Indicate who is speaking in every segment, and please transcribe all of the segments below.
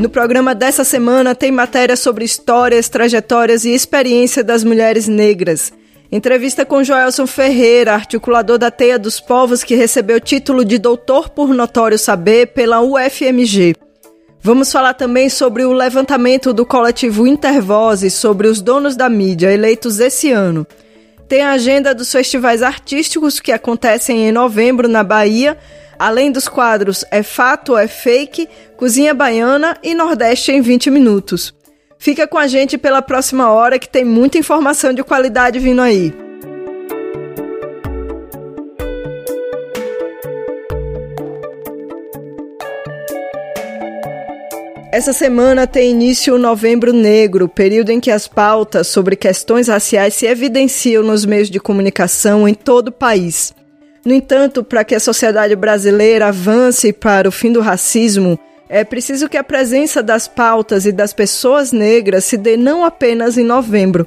Speaker 1: No programa dessa semana tem matéria sobre histórias, trajetórias e experiência das mulheres negras. Entrevista com Joelson Ferreira, articulador da Teia dos Povos, que recebeu o título de doutor por notório saber pela UFMG. Vamos falar também sobre o levantamento do coletivo Intervozes sobre os donos da mídia eleitos esse ano. Tem a agenda dos festivais artísticos que acontecem em novembro na Bahia, além dos quadros É Fato ou É Fake, Cozinha Baiana e Nordeste em 20 minutos. Fica com a gente pela próxima hora que tem muita informação de qualidade vindo aí. Essa semana tem início o Novembro Negro, período em que as pautas sobre questões raciais se evidenciam nos meios de comunicação em todo o país. No entanto, para que a sociedade brasileira avance para o fim do racismo, é preciso que a presença das pautas e das pessoas negras se dê não apenas em novembro.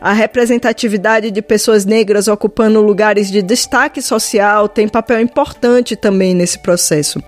Speaker 1: A representatividade de pessoas negras ocupando lugares de destaque social tem papel importante também nesse processo.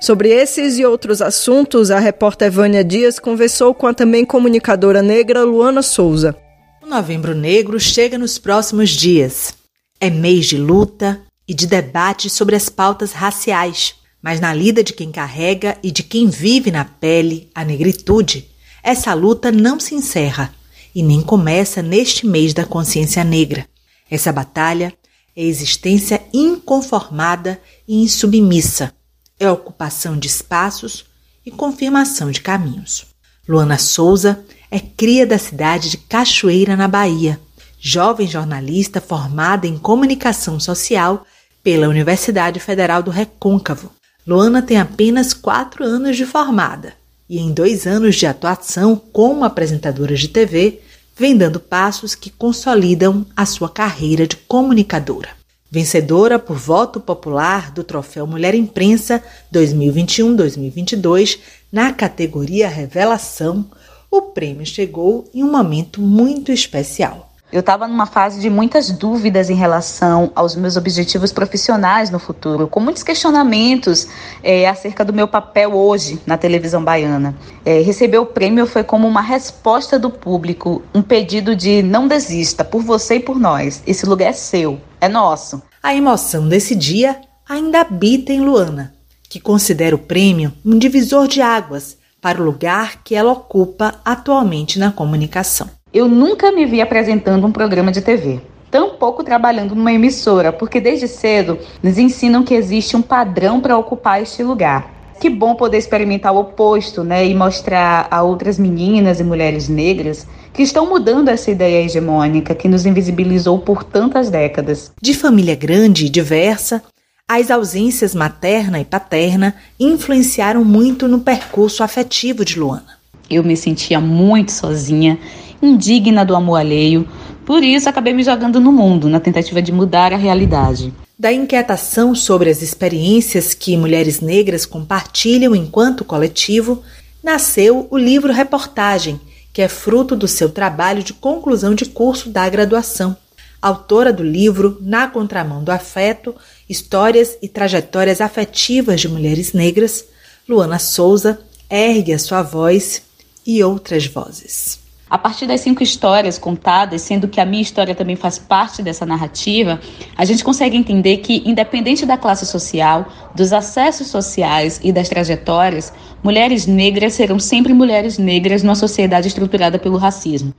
Speaker 1: Sobre esses e outros assuntos, a repórter Vânia Dias conversou com a também comunicadora negra Luana Souza.
Speaker 2: O Novembro Negro chega nos próximos dias. É mês de luta e de debate sobre as pautas raciais. Mas na lida de quem carrega e de quem vive na pele a negritude, essa luta não se encerra e nem começa neste mês da consciência negra. Essa batalha é existência inconformada e insubmissa, é ocupação de espaços e confirmação de caminhos. Luana Souza é cria da cidade de Cachoeira, na Bahia, jovem jornalista formada em comunicação social pela Universidade Federal do Recôncavo. Luana tem apenas quatro anos de formada e, em dois anos de atuação como apresentadora de TV, vem dando passos que consolidam a sua carreira de comunicadora. Vencedora por voto popular do Troféu Mulher Imprensa 2021-2022 na categoria Revelação, o prêmio chegou em um momento muito especial.
Speaker 3: Eu estava numa fase de muitas dúvidas em relação aos meus objetivos profissionais no futuro, com muitos questionamentos é, acerca do meu papel hoje na televisão baiana. É, receber o prêmio foi como uma resposta do público, um pedido de não desista, por você e por nós. Esse lugar é seu, é nosso.
Speaker 2: A emoção desse dia ainda habita em Luana, que considera o prêmio um divisor de águas para o lugar que ela ocupa atualmente na comunicação.
Speaker 3: Eu nunca me vi apresentando um programa de TV, tampouco trabalhando numa emissora, porque desde cedo nos ensinam que existe um padrão para ocupar este lugar. Que bom poder experimentar o oposto, né, e mostrar a outras meninas e mulheres negras que estão mudando essa ideia hegemônica que nos invisibilizou por tantas décadas.
Speaker 2: De família grande e diversa, as ausências materna e paterna influenciaram muito no percurso afetivo de Luana.
Speaker 3: Eu me sentia muito sozinha indigna do amor alheio. Por isso, acabei me jogando no mundo, na tentativa de mudar a realidade.
Speaker 2: Da inquietação sobre as experiências que mulheres negras compartilham enquanto coletivo, nasceu o livro Reportagem, que é fruto do seu trabalho de conclusão de curso da graduação. Autora do livro Na Contramão do Afeto, Histórias e Trajetórias Afetivas de Mulheres Negras, Luana Souza ergue a sua voz e outras vozes.
Speaker 3: A partir das cinco histórias contadas, sendo que a minha história também faz parte dessa narrativa, a gente consegue entender que, independente da classe social, dos acessos sociais e das trajetórias, mulheres negras serão sempre mulheres negras numa sociedade estruturada pelo racismo.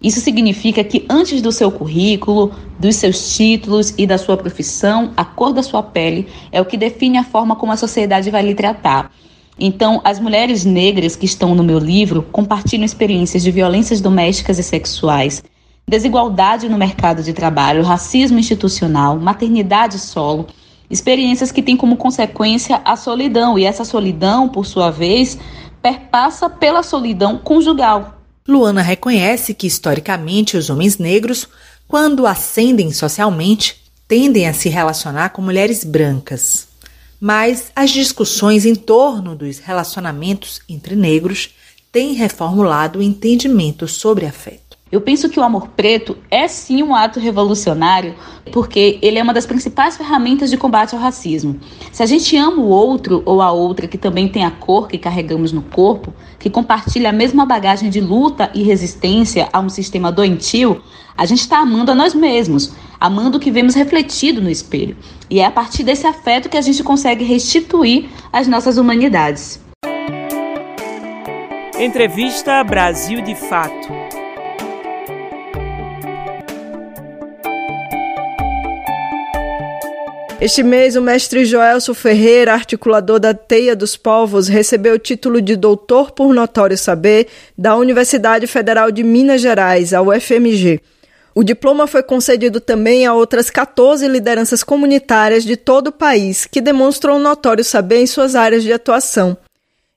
Speaker 3: Isso significa que antes do seu currículo, dos seus títulos e da sua profissão, a cor da sua pele é o que define a forma como a sociedade vai lhe tratar. Então, as mulheres negras que estão no meu livro compartilham experiências de violências domésticas e sexuais, desigualdade no mercado de trabalho, racismo institucional, maternidade solo, experiências que têm como consequência a solidão, e essa solidão, por sua vez, perpassa pela solidão conjugal,
Speaker 2: Luana reconhece que, historicamente, os homens negros, quando ascendem socialmente, tendem a se relacionar com mulheres brancas. Mas as discussões em torno dos relacionamentos entre negros têm reformulado o entendimento sobre afeto.
Speaker 3: Eu penso que o amor preto é sim um ato revolucionário, porque ele é uma das principais ferramentas de combate ao racismo. Se a gente ama o outro ou a outra que também tem a cor que carregamos no corpo, que compartilha a mesma bagagem de luta e resistência a um sistema doentio, a gente está amando a nós mesmos, amando o que vemos refletido no espelho. E é a partir desse afeto que a gente consegue restituir as nossas humanidades.
Speaker 4: Entrevista Brasil de Fato.
Speaker 1: Este mês, o mestre Joelso Ferreira, articulador da Teia dos Povos, recebeu o título de doutor por notório saber da Universidade Federal de Minas Gerais, a UFMG. O diploma foi concedido também a outras 14 lideranças comunitárias de todo o país, que demonstram um notório saber em suas áreas de atuação.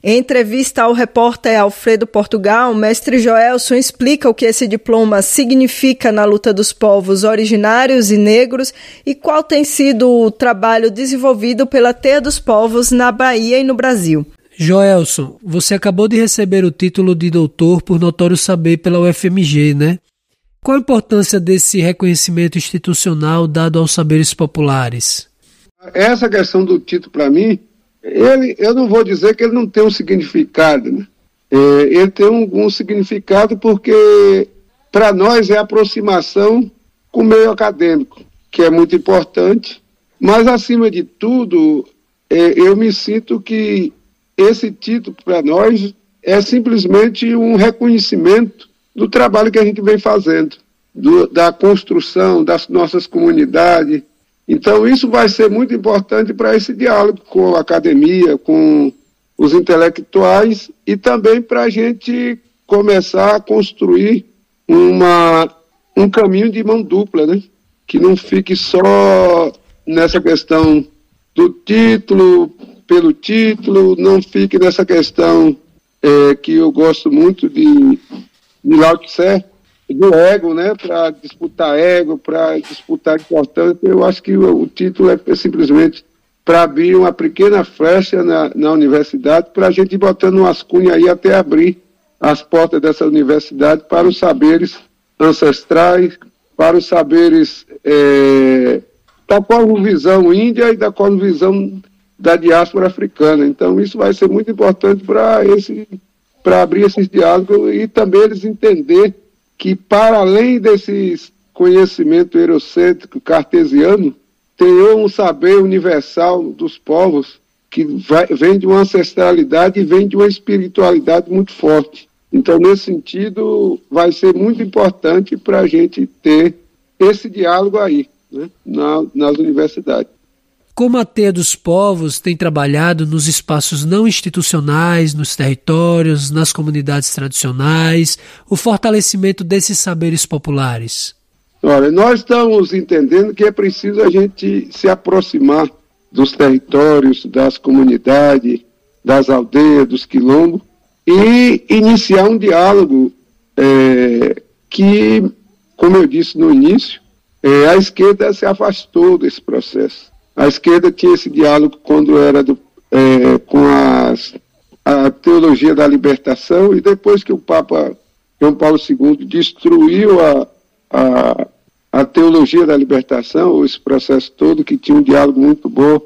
Speaker 1: Em entrevista ao repórter Alfredo Portugal, mestre Joelson explica o que esse diploma significa na luta dos povos originários e negros e qual tem sido o trabalho desenvolvido pela Teia dos Povos na Bahia e no Brasil.
Speaker 5: Joelson, você acabou de receber o título de doutor por notório saber pela UFMG, né? Qual a importância desse reconhecimento institucional dado aos saberes populares?
Speaker 6: Essa questão do título, para mim, ele, eu não vou dizer que ele não tem um significado, né? É, ele tem um, um significado porque para nós é aproximação com o meio acadêmico, que é muito importante, mas acima de tudo, é, eu me sinto que esse título para nós é simplesmente um reconhecimento do trabalho que a gente vem fazendo, do, da construção das nossas comunidades, então, isso vai ser muito importante para esse diálogo com a academia, com os intelectuais e também para a gente começar a construir uma, um caminho de mão dupla, né? que não fique só nessa questão do título, pelo título, não fique nessa questão é, que eu gosto muito de, de Lao Tse, do ego, né, para disputar ego, para disputar importância. Eu acho que o, o título é simplesmente para abrir uma pequena flecha na, na universidade, para a gente ir botando umas cunhas aí até abrir as portas dessa universidade para os saberes ancestrais, para os saberes é, da visão índia e da visão da diáspora africana. Então, isso vai ser muito importante para esse para abrir esses diálogos e também eles entender que, para além desse conhecimento eurocêntrico cartesiano, tem um saber universal dos povos que vai, vem de uma ancestralidade e vem de uma espiritualidade muito forte. Então, nesse sentido, vai ser muito importante para a gente ter esse diálogo aí, né, na, nas universidades.
Speaker 5: Como a Teia dos Povos tem trabalhado nos espaços não institucionais, nos territórios, nas comunidades tradicionais, o fortalecimento desses saberes populares?
Speaker 6: Olha, nós estamos entendendo que é preciso a gente se aproximar dos territórios, das comunidades, das aldeias, dos quilombos e iniciar um diálogo é, que, como eu disse no início, é, a esquerda se afastou desse processo. A esquerda tinha esse diálogo quando era do, é, com as, a teologia da libertação e depois que o Papa João Paulo II destruiu a, a, a teologia da libertação, esse processo todo, que tinha um diálogo muito bom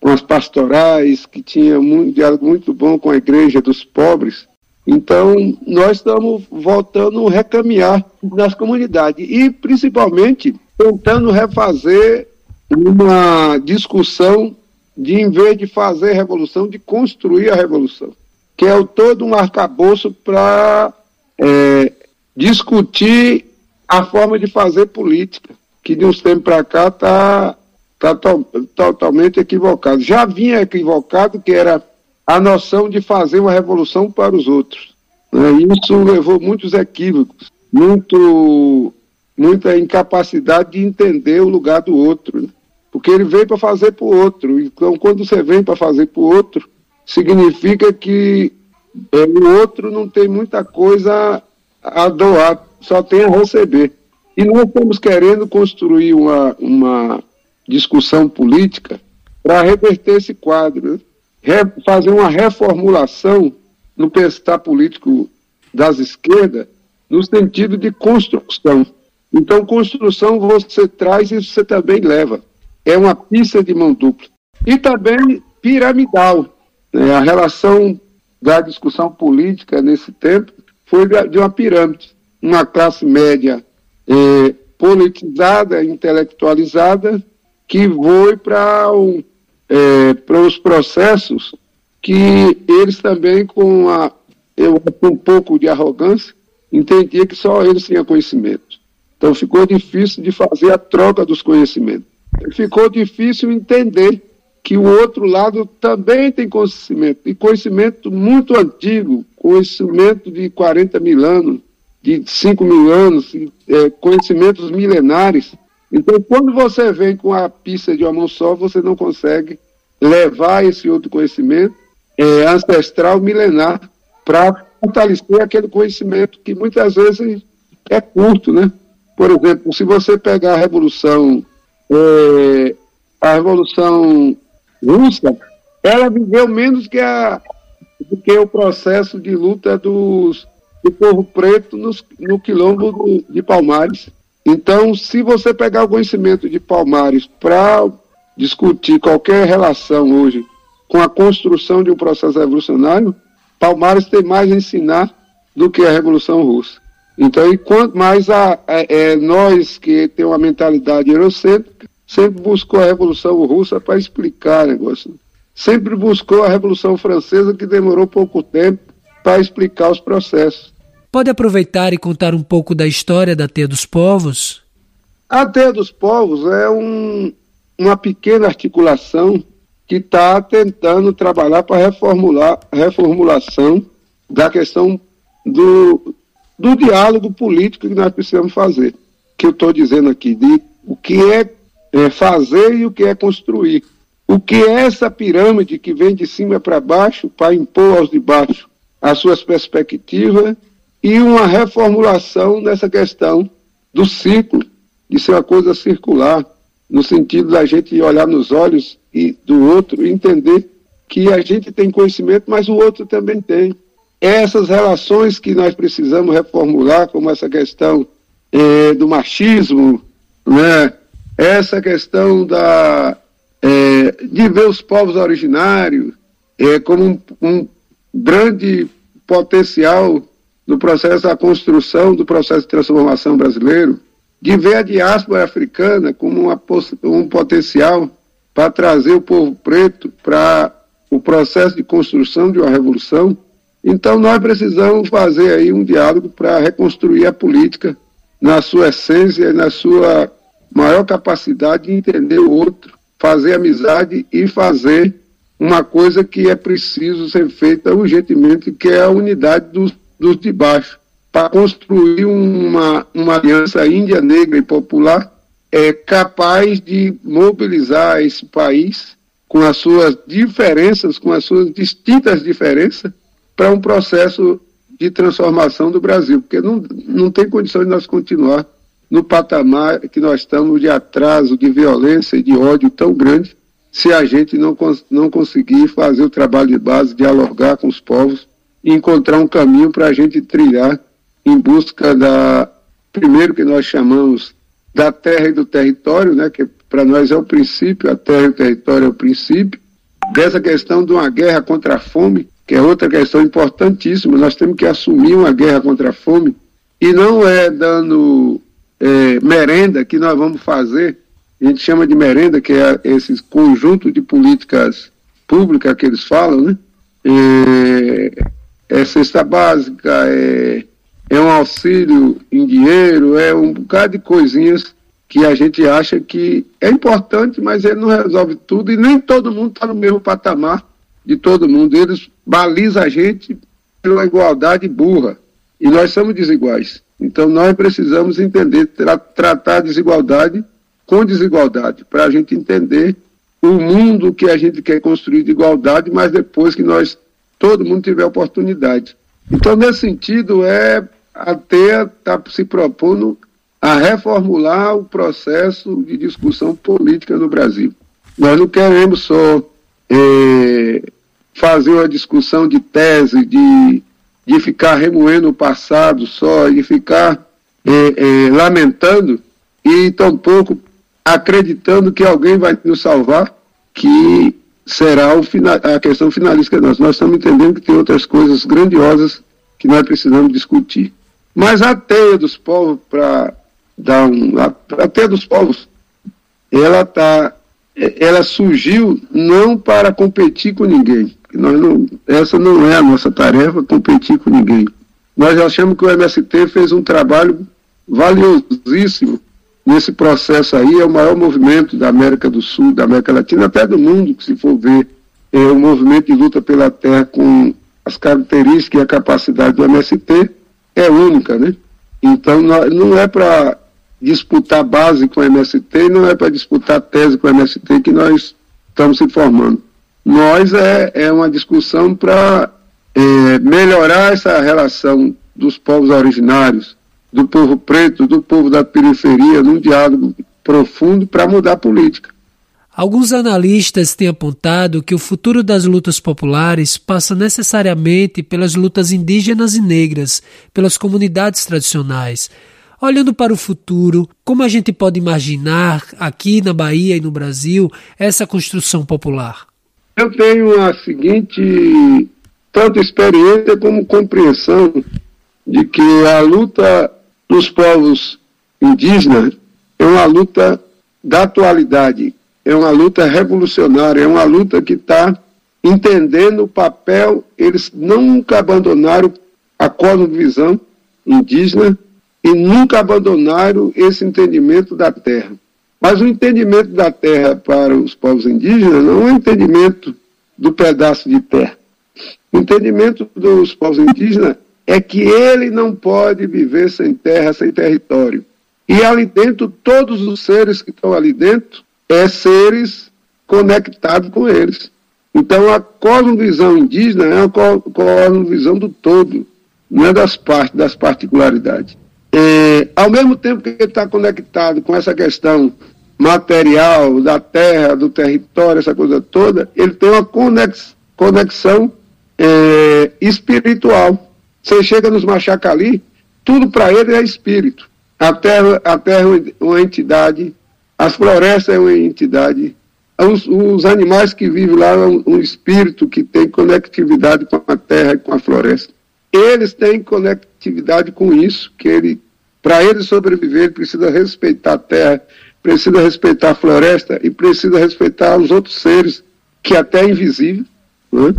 Speaker 6: com as pastorais, que tinha um diálogo muito bom com a igreja dos pobres. Então, nós estamos voltando a recaminhar nas comunidades e, principalmente, tentando refazer uma discussão de, em vez de fazer revolução, de construir a revolução, que é o todo um arcabouço para é, discutir a forma de fazer política, que de uns tempos para cá está tá, tá totalmente equivocado. Já vinha equivocado, que era a noção de fazer uma revolução para os outros. Né? Isso levou muitos equívocos, muito, muita incapacidade de entender o lugar do outro. Né? Porque ele veio para fazer para o outro. Então, quando você vem para fazer para o outro, significa que é, o outro não tem muita coisa a doar, só tem a receber. E nós estamos querendo construir uma, uma discussão política para reverter esse quadro, né? Re, fazer uma reformulação no pensar político das esquerdas, no sentido de construção. Então, construção você traz e você também leva. É uma pista de mão dupla. E também piramidal. Né? A relação da discussão política nesse tempo foi de uma pirâmide. Uma classe média é, politizada, intelectualizada, que foi para um, é, os processos que eles também, com a, eu, um pouco de arrogância, entendiam que só eles tinham conhecimento. Então ficou difícil de fazer a troca dos conhecimentos. Ficou difícil entender que o outro lado também tem conhecimento, e conhecimento muito antigo, conhecimento de 40 mil anos, de 5 mil anos, é, conhecimentos milenares. Então, quando você vem com a pista de uma mão só, você não consegue levar esse outro conhecimento é, ancestral, milenar, para fortalecer aquele conhecimento que muitas vezes é curto, né? Por exemplo, se você pegar a Revolução, é, a Revolução russa, ela viveu menos que a, do que o processo de luta dos, do povo preto nos, no quilombo do, de Palmares. Então, se você pegar o conhecimento de Palmares para discutir qualquer relação hoje com a construção de um processo revolucionário, Palmares tem mais a ensinar do que a Revolução Russa. Então, enquanto mais a, a, é, nós que temos uma mentalidade eurocêntrica, sempre buscou a Revolução Russa para explicar o negócio. Sempre buscou a Revolução Francesa, que demorou pouco tempo para explicar os processos.
Speaker 5: Pode aproveitar e contar um pouco da história da Teia dos Povos?
Speaker 6: A Teia dos Povos é um, uma pequena articulação que está tentando trabalhar para reformular reformulação da questão do, do diálogo político que nós precisamos fazer. Que eu estou dizendo aqui, de o que é é fazer e o que é construir. O que é essa pirâmide que vem de cima para baixo para impor aos de baixo as suas perspectivas e uma reformulação nessa questão do ciclo, de ser uma coisa circular, no sentido da gente olhar nos olhos e do outro e entender que a gente tem conhecimento, mas o outro também tem. Essas relações que nós precisamos reformular, como essa questão é, do machismo, né, essa questão da, é, de ver os povos originários é, como um, um grande potencial no processo da construção do processo de transformação brasileiro, de ver a diáspora africana como uma, um potencial para trazer o povo preto para o processo de construção de uma revolução. Então nós precisamos fazer aí um diálogo para reconstruir a política na sua essência na sua maior capacidade de entender o outro, fazer amizade e fazer uma coisa que é preciso ser feita urgentemente, que é a unidade dos, dos de baixo, para construir uma, uma aliança índia, negra e popular é capaz de mobilizar esse país com as suas diferenças, com as suas distintas diferenças, para um processo de transformação do Brasil, porque não, não tem condição de nós continuar no patamar que nós estamos de atraso, de violência e de ódio tão grande, se a gente não, não conseguir fazer o trabalho de base, dialogar com os povos e encontrar um caminho para a gente trilhar em busca da, primeiro que nós chamamos da terra e do território, né, que para nós é o princípio, a terra e o território é o princípio, dessa questão de uma guerra contra a fome, que é outra questão importantíssima, nós temos que assumir uma guerra contra a fome, e não é dando é, merenda que nós vamos fazer, a gente chama de merenda, que é esse conjunto de políticas públicas que eles falam, né? É, é cesta básica, é, é um auxílio em dinheiro, é um bocado de coisinhas que a gente acha que é importante, mas ele não resolve tudo e nem todo mundo está no mesmo patamar de todo mundo. Eles balizam a gente pela igualdade burra e nós somos desiguais. Então nós precisamos entender, tra tratar a desigualdade com desigualdade, para a gente entender o mundo que a gente quer construir de igualdade, mas depois que nós, todo mundo tiver oportunidade. Então, nesse sentido, é a TEA está se propondo a reformular o processo de discussão política no Brasil. Nós não queremos só é, fazer uma discussão de tese, de, de ficar remoendo o passado só, de ficar é, é, lamentando e tampouco acreditando que alguém vai nos salvar, que será final, a questão finalística nossa. Nós estamos entendendo que tem outras coisas grandiosas que nós precisamos discutir. Mas a teia dos povos, para dar um. A, a teia dos povos, ela tá, ela surgiu não para competir com ninguém. Nós não, essa não é a nossa tarefa, competir com ninguém. Nós achamos que o MST fez um trabalho valiosíssimo nesse processo aí, é o maior movimento da América do Sul, da América Latina, até do mundo, que se for ver, é o movimento de luta pela terra com as características e a capacidade do MST é única, né? Então não é para disputar base com o MST, não é para disputar tese com o MST que nós estamos se formando. Nós é, é uma discussão para é, melhorar essa relação dos povos originários, do povo preto, do povo da periferia, num diálogo profundo para mudar a política.
Speaker 5: Alguns analistas têm apontado que o futuro das lutas populares passa necessariamente pelas lutas indígenas e negras, pelas comunidades tradicionais. Olhando para o futuro, como a gente pode imaginar aqui na Bahia e no Brasil essa construção popular?
Speaker 6: Eu tenho a seguinte tanto experiência como compreensão de que a luta dos povos indígenas é uma luta da atualidade, é uma luta revolucionária, é uma luta que está entendendo o papel, eles nunca abandonaram a cosmovisão indígena e nunca abandonaram esse entendimento da terra. Mas o entendimento da terra para os povos indígenas não é um entendimento do pedaço de terra. O entendimento dos povos indígenas é que ele não pode viver sem terra, sem território. E ali dentro, todos os seres que estão ali dentro é seres conectados com eles. Então, a cosmovisão indígena é uma cosmovisão do todo, não é das partes, das particularidades. É, ao mesmo tempo que ele está conectado com essa questão material, da terra, do território, essa coisa toda, ele tem uma conex, conexão é, espiritual. Você chega nos Machacali, tudo para ele é espírito. A terra, a terra é uma entidade as florestas é uma entidade, os, os animais que vivem lá é um, um, espírito que tem conectividade com a terra e com a floresta. Eles têm conectividade com isso, que ele, para ele sobreviver, ele precisa respeitar a terra, precisa respeitar a floresta e precisa respeitar os outros seres que até é invisível. Né?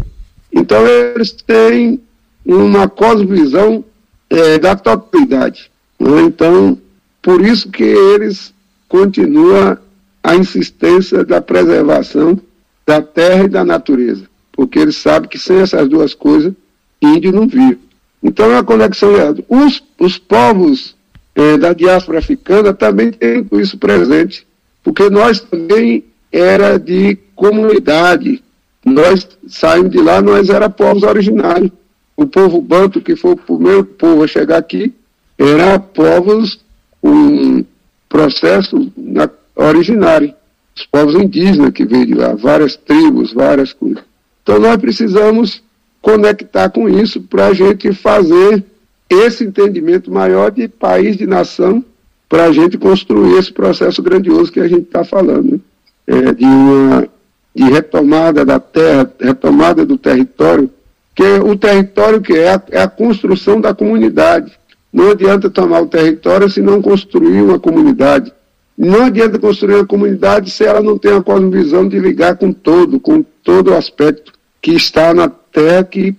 Speaker 6: Então eles têm uma cosmovisão é, da totalidade. Né? Então, por isso que eles continua a insistência da preservação da terra e da natureza, porque ele sabe que sem essas duas coisas, índio não vive. Então é uma conexão. Os, os povos eh, da diáspora africana também têm isso presente, porque nós também era de comunidade. Nós saímos de lá, nós era povos originários. O povo banto, que foi o primeiro povo a chegar aqui, era povos com processo na, originário, os povos indígenas que veio de lá, várias tribos, várias coisas. Então nós precisamos conectar com isso para a gente fazer esse entendimento maior de país, de nação, para a gente construir esse processo grandioso que a gente está falando, né? é, de uma de retomada da terra, retomada do território, que o território que é a, é a construção da comunidade. Não adianta tomar o território se não construir uma comunidade. Não adianta construir uma comunidade se ela não tem a cosmovisão de ligar com todo, com todo o aspecto que está na terra, que,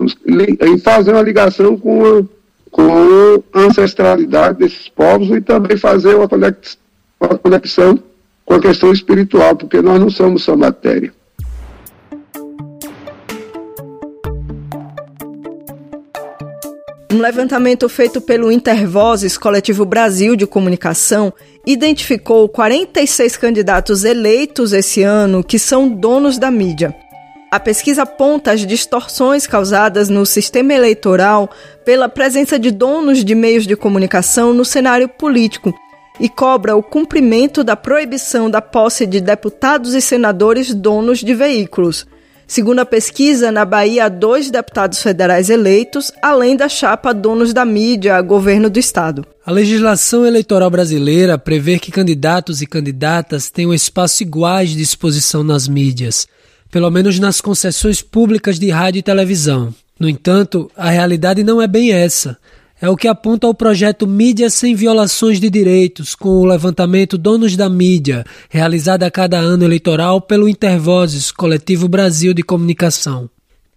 Speaker 6: e fazer uma ligação com, a, com a ancestralidade desses povos e também fazer uma conexão com a questão espiritual, porque nós não somos só matéria.
Speaker 1: Um levantamento feito pelo Intervozes Coletivo Brasil de Comunicação identificou 46 candidatos eleitos esse ano que são donos da mídia. A pesquisa aponta as distorções causadas no sistema eleitoral pela presença de donos de meios de comunicação no cenário político e cobra o cumprimento da proibição da posse de deputados e senadores donos de veículos. Segundo a pesquisa, na Bahia há dois deputados federais eleitos, além da chapa donos da mídia, governo do estado.
Speaker 5: A legislação eleitoral brasileira prevê que candidatos e candidatas tenham espaço iguais de exposição nas mídias, pelo menos nas concessões públicas de rádio e televisão. No entanto, a realidade não é bem essa. É o que aponta o projeto Mídia Sem Violações de Direitos, com o levantamento Donos da Mídia, realizado a cada ano eleitoral pelo Intervozes, Coletivo Brasil de Comunicação.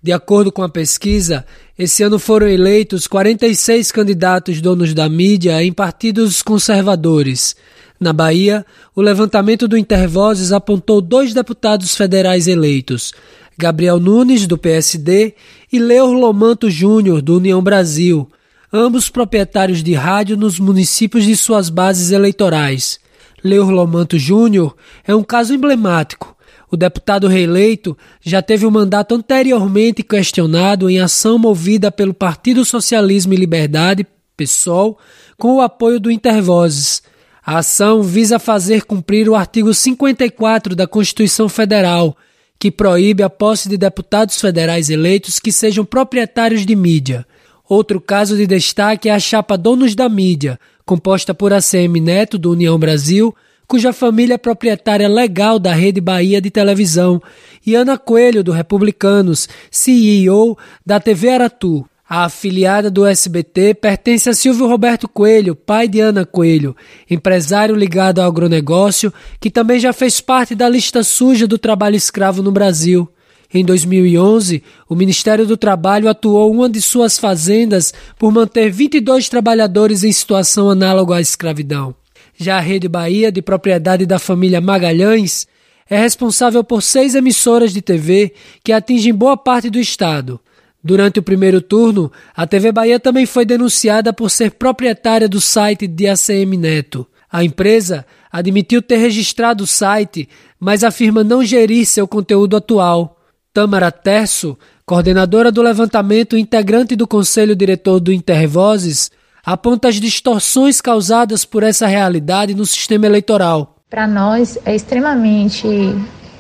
Speaker 5: De acordo com a pesquisa, esse ano foram eleitos 46 candidatos donos da mídia em partidos conservadores. Na Bahia, o levantamento do Intervozes apontou dois deputados federais eleitos, Gabriel Nunes, do PSD, e Leo Lomanto Júnior, do União Brasil, ambos proprietários de rádio nos municípios de suas bases eleitorais. Leur Lomanto Júnior é um caso emblemático. O deputado reeleito já teve o um mandato anteriormente questionado em ação movida pelo Partido Socialismo e Liberdade, PSOL, com o apoio do Intervozes. A ação visa fazer cumprir o artigo 54 da Constituição Federal, que proíbe a posse de deputados federais eleitos que sejam proprietários de mídia. Outro caso de destaque é a chapa Donos da Mídia, composta por ACM Neto, do União Brasil, cuja família é proprietária legal da Rede Bahia de televisão, e Ana Coelho, do Republicanos, CEO da TV Aratu. A afiliada do SBT pertence a Silvio Roberto Coelho, pai de Ana Coelho, empresário ligado ao agronegócio, que também já fez parte da lista suja do trabalho escravo no Brasil. Em 2011, o Ministério do Trabalho atuou uma de suas fazendas por manter 22 trabalhadores em situação análoga à escravidão. Já a Rede Bahia, de propriedade da família Magalhães, é responsável por seis emissoras de TV que atingem boa parte do estado. Durante o primeiro turno, a TV Bahia também foi denunciada por ser proprietária do site de ACM Neto. A empresa admitiu ter registrado o site, mas afirma não gerir seu conteúdo atual. Tamara Terço, coordenadora do levantamento e integrante do conselho diretor do Intervozes, aponta as distorções causadas por essa realidade no sistema eleitoral.
Speaker 7: Para nós é extremamente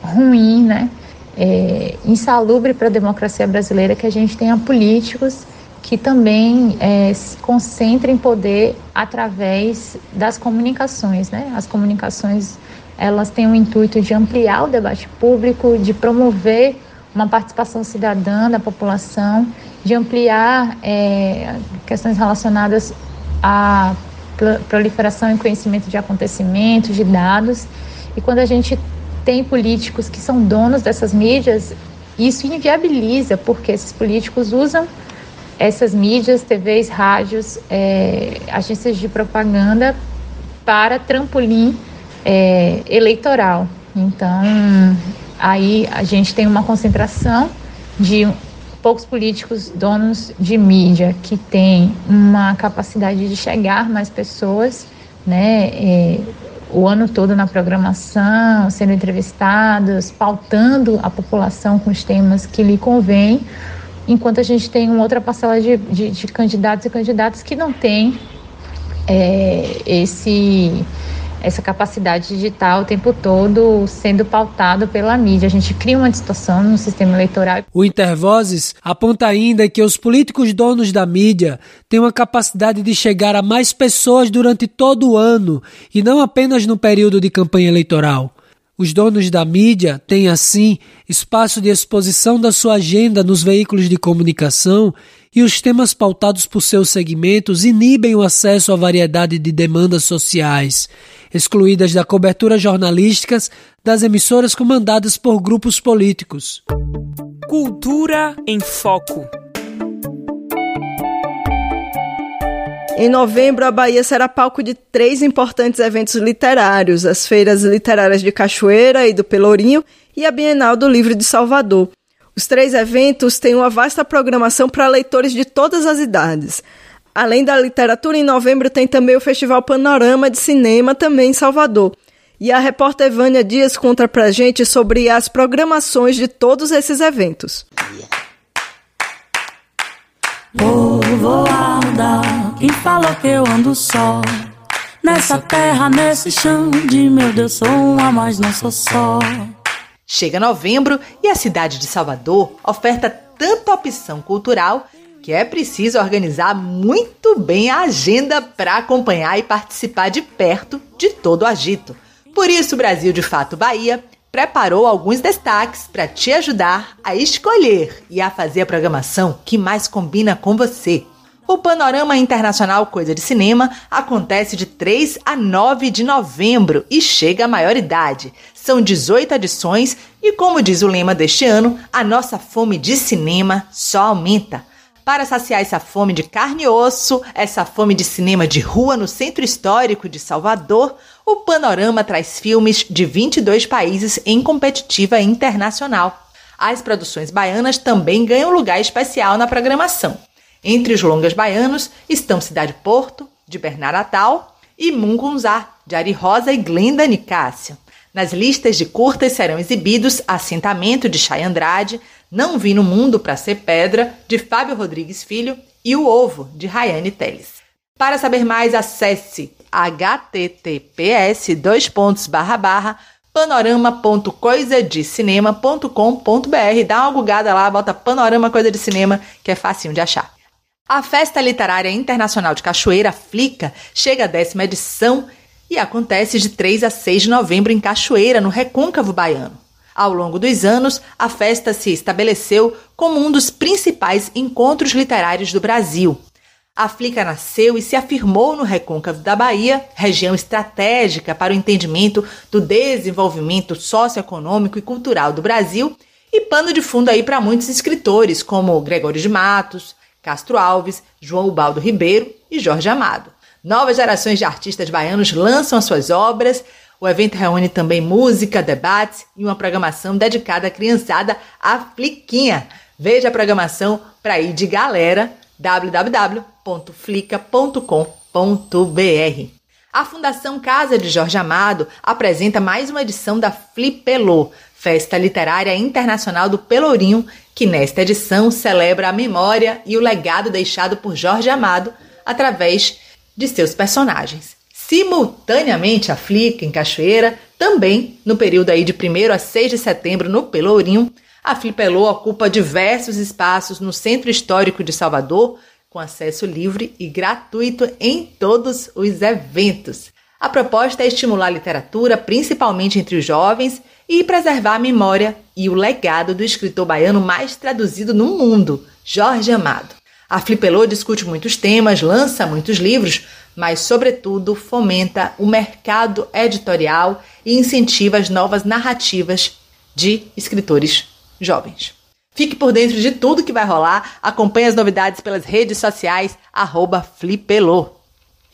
Speaker 7: ruim, né? É insalubre para a democracia brasileira que a gente tenha políticos que também é, se concentrem poder através das comunicações, né? As comunicações elas têm o intuito de ampliar o debate público, de promover uma participação cidadã da população, de ampliar é, questões relacionadas à proliferação e conhecimento de acontecimentos, de dados. E quando a gente tem políticos que são donos dessas mídias, isso inviabiliza, porque esses políticos usam essas mídias, TVs, rádios, é, agências de propaganda para trampolim é, eleitoral. Então, aí a gente tem uma concentração de poucos políticos donos de mídia que têm uma capacidade de chegar mais pessoas, né? É, o ano todo na programação, sendo entrevistados, pautando a população com os temas que lhe convém, enquanto a gente tem uma outra parcela de, de, de candidatos e candidatas que não tem é, esse essa capacidade digital o tempo todo sendo pautado pela mídia. A gente cria uma distorção no sistema eleitoral.
Speaker 5: O Intervozes aponta ainda que os políticos donos da mídia têm uma capacidade de chegar a mais pessoas durante todo o ano e não apenas no período de campanha eleitoral. Os donos da mídia têm, assim, espaço de exposição da sua agenda nos veículos de comunicação e os temas pautados por seus segmentos inibem o acesso à variedade de demandas sociais, excluídas da cobertura jornalística das emissoras comandadas por grupos políticos.
Speaker 4: Cultura em Foco.
Speaker 1: Em novembro, a Bahia será palco de três importantes eventos literários: as feiras literárias de Cachoeira e do Pelourinho e a Bienal do Livro de Salvador. Os três eventos têm uma vasta programação para leitores de todas as idades. Além da literatura, em novembro tem também o Festival Panorama de Cinema, também em Salvador. E a repórter Vânia Dias conta pra gente sobre as programações de todos esses eventos.
Speaker 8: Povoada, quem falou que eu ando só? Nessa terra, nesse chão de meu Deus, sou uma, mas não sou só.
Speaker 2: Chega novembro e a cidade de Salvador oferta tanta opção cultural que é preciso organizar muito bem a agenda para acompanhar e participar de perto de todo o agito. Por isso, o Brasil de Fato Bahia preparou alguns destaques para te ajudar a escolher e a fazer a programação que mais combina com você. O Panorama Internacional Coisa de Cinema acontece de 3 a 9 de novembro e chega à maioridade. São 18 edições e, como diz o lema deste ano, a nossa fome de cinema só aumenta. Para saciar essa fome de carne e osso, essa fome de cinema de rua no centro histórico de Salvador, o Panorama traz filmes de 22 países em competitiva internacional. As produções baianas também ganham lugar especial na programação. Entre os longas baianos estão Cidade Porto, de Bernardo Atal, e Mungunzá, de Ari Rosa e Glenda Nicásio. Nas listas de curtas serão exibidos Assentamento, de Chay Andrade, não Vi no Mundo para Ser Pedra, de Fábio Rodrigues Filho, e O Ovo, de Rayane Teles. Para saber mais, acesse https panorama.coisadecinema.com.br Dá uma bugada lá, bota Panorama Coisa de Cinema, que é facinho de achar. A Festa Literária Internacional de Cachoeira, Flica, chega à décima edição e acontece de 3 a 6 de novembro em Cachoeira, no Recôncavo Baiano. Ao longo dos anos, a festa se estabeleceu como um dos principais encontros literários do Brasil. A Flica nasceu e se afirmou no recôncavo da Bahia, região estratégica para o entendimento do desenvolvimento socioeconômico e cultural do Brasil e pano de fundo aí para muitos escritores como Gregório de Matos, Castro Alves, João Ubaldo Ribeiro e Jorge Amado. Novas gerações de artistas baianos lançam as suas obras, o evento reúne também música, debates e uma programação dedicada à criançada Fliquinha. Veja a programação para ir de galera www.flica.com.br. A Fundação Casa de Jorge Amado apresenta mais uma edição da Flipelô, Festa Literária Internacional do Pelourinho, que nesta edição celebra a memória e o legado deixado por Jorge Amado através de seus personagens simultaneamente a Flica, em Cachoeira, também no período aí de 1 a 6 de setembro no Pelourinho. A Flipelô ocupa diversos espaços no Centro Histórico de Salvador, com acesso livre e gratuito em todos os eventos. A proposta é estimular a literatura, principalmente entre os jovens, e preservar a memória e o legado do escritor baiano mais traduzido no mundo, Jorge Amado. A Flipelô discute muitos temas, lança muitos livros, mas, sobretudo, fomenta o mercado editorial e incentiva as novas narrativas de escritores jovens. Fique por dentro de tudo que vai rolar, acompanhe as novidades pelas redes sociais, arroba Flipelô.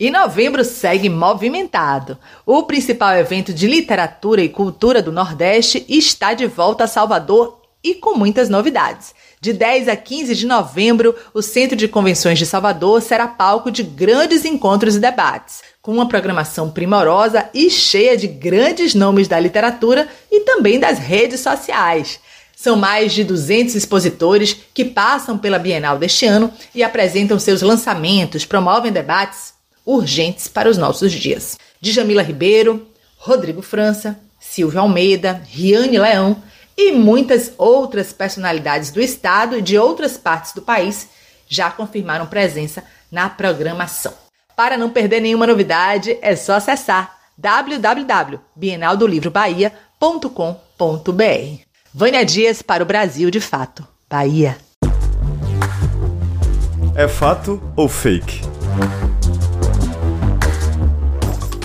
Speaker 2: E novembro segue movimentado. O principal evento de literatura e cultura do Nordeste está de volta a Salvador e com muitas novidades. De 10 a 15 de novembro, o Centro de Convenções de Salvador será palco de grandes encontros e debates, com uma programação primorosa e cheia de grandes nomes da literatura e também das redes sociais. São mais de 200 expositores que passam pela Bienal deste ano e apresentam seus lançamentos, promovem debates urgentes para os nossos dias. Djamila Ribeiro, Rodrigo França, Silvio Almeida, Riane Leão, e muitas outras personalidades do estado e de outras partes do país já confirmaram presença na programação. Para não perder nenhuma novidade, é só acessar www.bienaldolivroBahia.com.br. Vânia Dias para o Brasil de Fato, Bahia.
Speaker 9: É fato ou fake?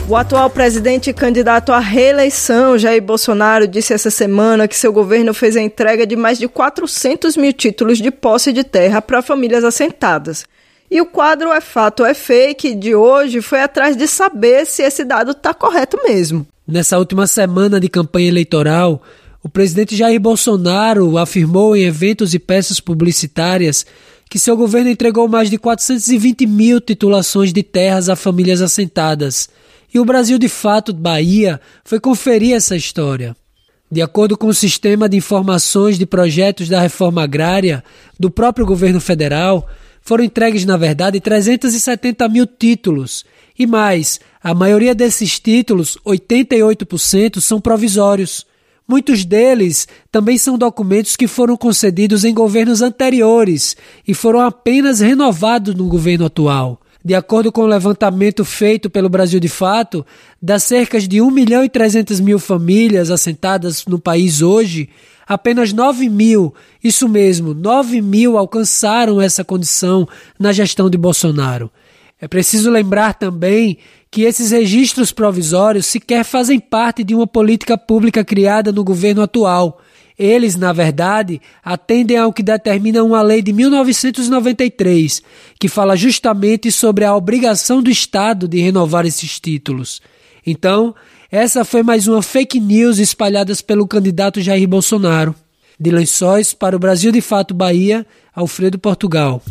Speaker 1: O atual presidente e candidato à reeleição, Jair Bolsonaro, disse essa semana que seu governo fez a entrega de mais de 400 mil títulos de posse de terra para famílias assentadas. E o quadro É Fato É Fake de hoje foi atrás de saber se esse dado está correto mesmo.
Speaker 5: Nessa última semana de campanha eleitoral, o presidente Jair Bolsonaro afirmou em eventos e peças publicitárias que seu governo entregou mais de 420 mil titulações de terras a famílias assentadas. E o Brasil de Fato Bahia foi conferir essa história. De acordo com o sistema de informações de projetos da reforma agrária do próprio governo federal, foram entregues, na verdade, 370 mil títulos. E mais, a maioria desses títulos, 88%, são provisórios. Muitos deles também são documentos que foram concedidos em governos anteriores e foram apenas renovados no governo atual. De acordo com o levantamento feito pelo Brasil de Fato, das cerca de 1 milhão e 300 mil famílias assentadas no país hoje, apenas 9 mil, isso mesmo, 9 mil alcançaram essa condição na gestão de Bolsonaro. É preciso lembrar também que esses registros provisórios sequer fazem parte de uma política pública criada no governo atual. Eles, na verdade, atendem ao que determina uma lei de 1993, que fala justamente sobre a obrigação do Estado de renovar esses títulos. Então, essa foi mais uma fake news espalhada pelo candidato Jair Bolsonaro. De Lençóis para o Brasil de Fato Bahia, Alfredo Portugal.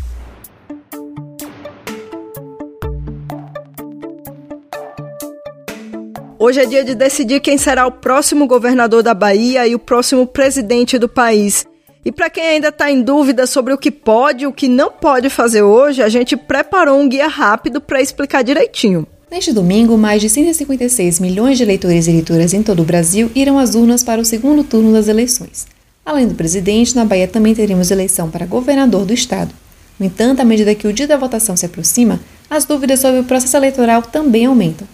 Speaker 1: Hoje é dia de decidir quem será o próximo governador da Bahia e o próximo presidente do país. E para quem ainda está em dúvida sobre o que pode e o que não pode fazer hoje, a gente preparou um guia rápido para explicar direitinho.
Speaker 10: Neste domingo, mais de 156 milhões de eleitores e eleitoras em todo o Brasil irão às urnas para o segundo turno das eleições. Além do presidente, na Bahia também teremos eleição para governador do estado. No entanto, à medida que o dia da votação se aproxima, as dúvidas sobre o processo eleitoral também aumentam.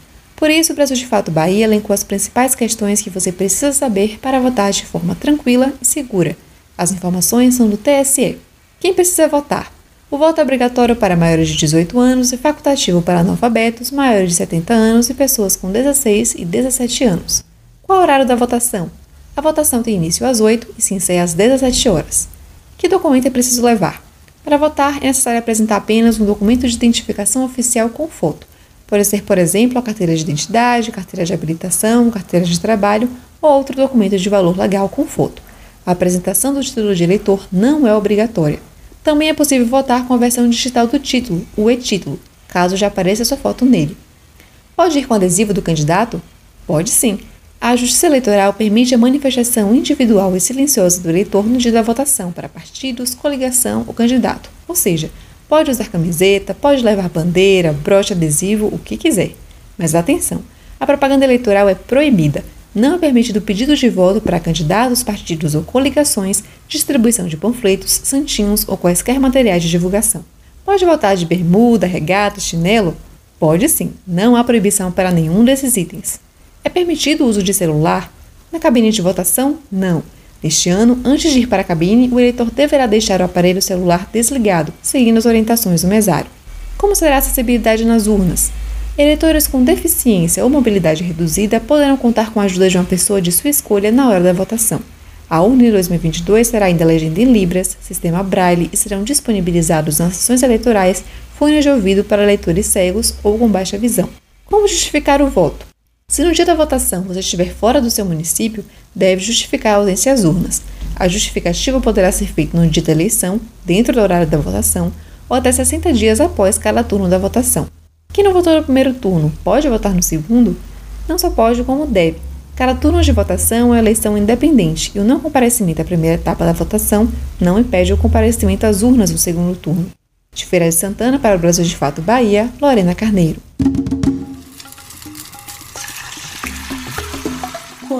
Speaker 10: Por isso, o Brasil de Fato Bahia elencou as principais questões que você precisa saber para votar de forma tranquila e segura. As informações são do TSE. Quem precisa votar? O voto é obrigatório para maiores de 18 anos e facultativo para analfabetos, maiores de 70 anos e pessoas com 16 e 17 anos. Qual o horário da votação? A votação tem início às 8 e se encerra às 17 horas. Que documento é preciso levar? Para votar, é necessário apresentar apenas um documento de identificação oficial com foto Pode ser, por exemplo, a carteira de identidade, carteira de habilitação, carteira de trabalho ou outro documento de valor legal com foto. A apresentação do título de eleitor não é obrigatória. Também é possível votar com a versão digital do título, o e-título, caso já apareça sua foto nele. Pode ir com adesivo do candidato? Pode sim. A Justiça Eleitoral permite a manifestação individual e silenciosa do eleitor no dia da votação para partidos, coligação ou candidato, ou seja, Pode usar camiseta, pode levar bandeira, broche adesivo, o que quiser. Mas atenção, a propaganda eleitoral é proibida. Não é permitido pedido de voto para candidatos, partidos ou coligações, distribuição de panfletos, santinhos ou quaisquer materiais de divulgação. Pode votar de bermuda, regata, chinelo? Pode sim, não há proibição para nenhum desses itens. É permitido o uso de celular? Na cabine de votação? Não. Neste ano, antes de ir para a cabine, o eleitor deverá deixar o aparelho celular desligado, seguindo as orientações do mesário. Como será a acessibilidade nas urnas? Eleitores com deficiência ou mobilidade reduzida poderão contar com a ajuda de uma pessoa de sua escolha na hora da votação. A urna de 2022 terá ainda legenda em Libras, sistema Braille e serão disponibilizados nas sessões eleitorais fones de ouvido para leitores cegos ou com baixa visão. Como justificar o voto? Se no dia da votação você estiver fora do seu município, deve justificar a ausência às urnas. A justificativa poderá ser feita no dia da eleição, dentro do horário da votação, ou até 60 dias após cada turno da votação. Quem não votou no primeiro turno pode votar no segundo? Não só pode, como deve. Cada turno de votação é eleição independente e o não comparecimento à primeira etapa da votação não impede o comparecimento às urnas no segundo turno. De Feira de Santana para o Brasil de Fato Bahia, Lorena Carneiro.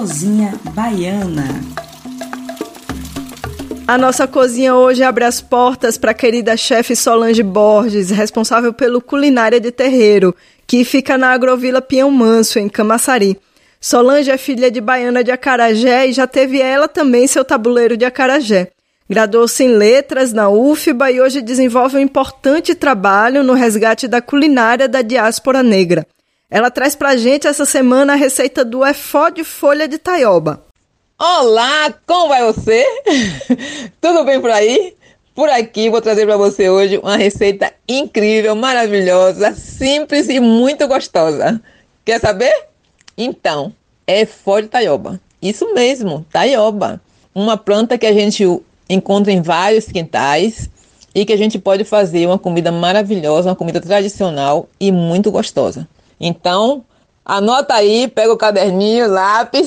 Speaker 2: Cozinha Baiana.
Speaker 1: A nossa cozinha hoje abre as portas para a querida chefe Solange Borges, responsável pelo Culinária de Terreiro, que fica na Agrovila Pião Manso, em Camaçari. Solange é filha de baiana de Acarajé e já teve ela também seu tabuleiro de Acarajé. Graduou-se em letras na UFBA e hoje desenvolve um importante trabalho no resgate da culinária da diáspora negra. Ela traz pra gente essa semana a receita do efó de folha de taioba.
Speaker 11: Olá, como vai você? Tudo bem por aí? Por aqui vou trazer para você hoje uma receita incrível, maravilhosa, simples e muito gostosa. Quer saber? Então, é fó de taioba. Isso mesmo, taioba. Uma planta que a gente encontra em vários quintais e que a gente pode fazer uma comida maravilhosa, uma comida tradicional e muito gostosa. Então, anota aí, pega o caderninho, lápis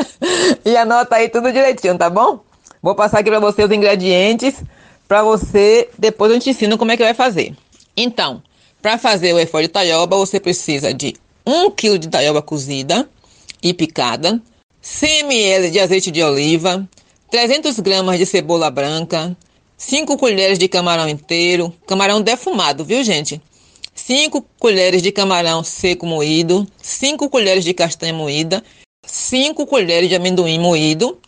Speaker 11: e anota aí tudo direitinho, tá bom? Vou passar aqui para você os ingredientes para você, depois eu te ensino como é que vai fazer. Então, para fazer o efó de taioba, você precisa de 1 kg de taioba cozida e picada, 100 ml de azeite de oliva, 300 gramas de cebola branca, 5 colheres de camarão inteiro, camarão defumado, viu gente? 5 colheres de camarão seco moído, 5 colheres de castanha moída, 5 colheres de amendoim moído,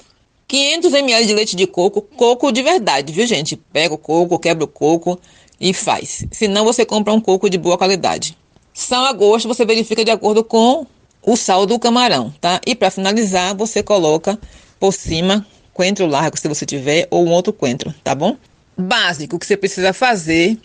Speaker 11: 500 ml de leite de coco, coco de verdade, viu gente? Pega o coco, quebra o coco e faz. Senão você compra um coco de boa qualidade. Sal a gosto, você verifica de acordo com o sal do camarão, tá? E para finalizar, você coloca por cima coentro largo, se você tiver, ou um outro coentro, tá bom? Básico que você precisa fazer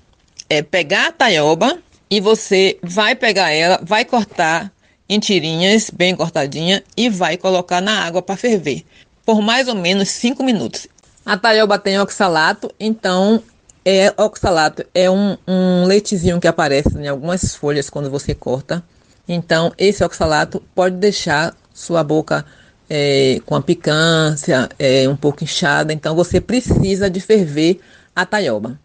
Speaker 11: é pegar a taioba e você vai pegar ela, vai cortar em tirinhas bem cortadinha e vai colocar na água para ferver por mais ou menos 5 minutos. A taioba tem oxalato, então é oxalato é um, um leitezinho que aparece em algumas folhas quando você corta. Então esse oxalato pode deixar sua boca é, com a picância, é, um pouco inchada. Então você precisa de ferver a taioba.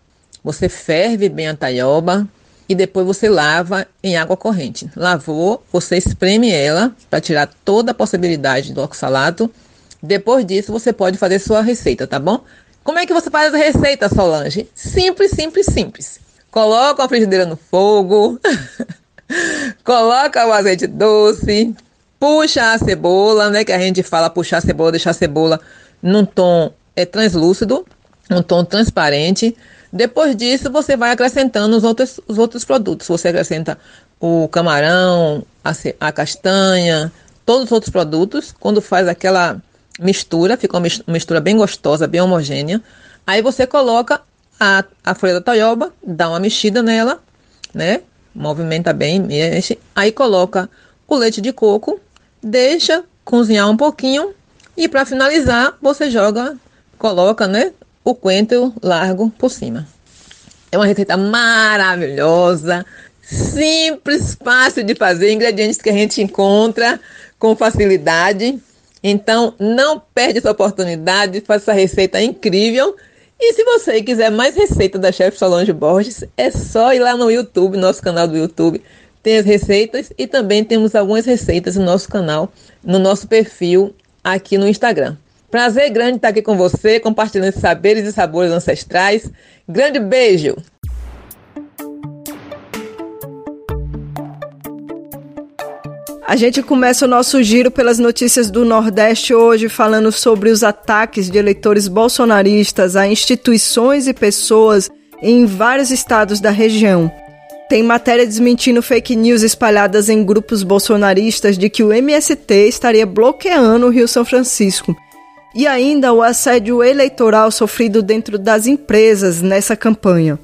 Speaker 11: Você ferve bem a taioba e depois você lava em água corrente. Lavou, você espreme ela para tirar toda a possibilidade do oxalato depois disso, você pode fazer sua receita, tá bom? Como é que você faz a receita, Solange? Simples, simples, simples. Coloca a frigideira no fogo, coloca o azeite doce, puxa a cebola, né? Que a gente fala puxar a cebola, deixar a cebola num tom é, translúcido, um tom transparente. Depois disso, você vai acrescentando os outros, os outros produtos. Você acrescenta o camarão, a, a castanha, todos os outros produtos. Quando faz aquela mistura, fica uma mistura bem gostosa, bem homogênea. Aí você coloca a, a folha da taioba, dá uma mexida nela, né? Movimenta bem, mexe. Aí coloca o leite de coco, deixa cozinhar um pouquinho e para finalizar você joga, coloca, né? O coentro largo por cima. É uma receita maravilhosa, simples, fácil de fazer, ingredientes que a gente encontra com facilidade. Então, não perde essa oportunidade, faz essa receita incrível. E se você quiser mais receita da chefe Solange Borges, é só ir lá no YouTube, nosso canal do YouTube. Tem as receitas e também temos algumas receitas no nosso canal, no nosso perfil aqui no Instagram. Prazer grande estar aqui com você, compartilhando saberes e sabores ancestrais. Grande beijo!
Speaker 1: A gente começa o nosso giro pelas notícias do Nordeste hoje, falando sobre os ataques de eleitores bolsonaristas a instituições e pessoas em vários estados da região. Tem matéria desmentindo fake news espalhadas em grupos bolsonaristas de que o MST estaria bloqueando o Rio São Francisco. E ainda o assédio eleitoral sofrido dentro das empresas nessa campanha.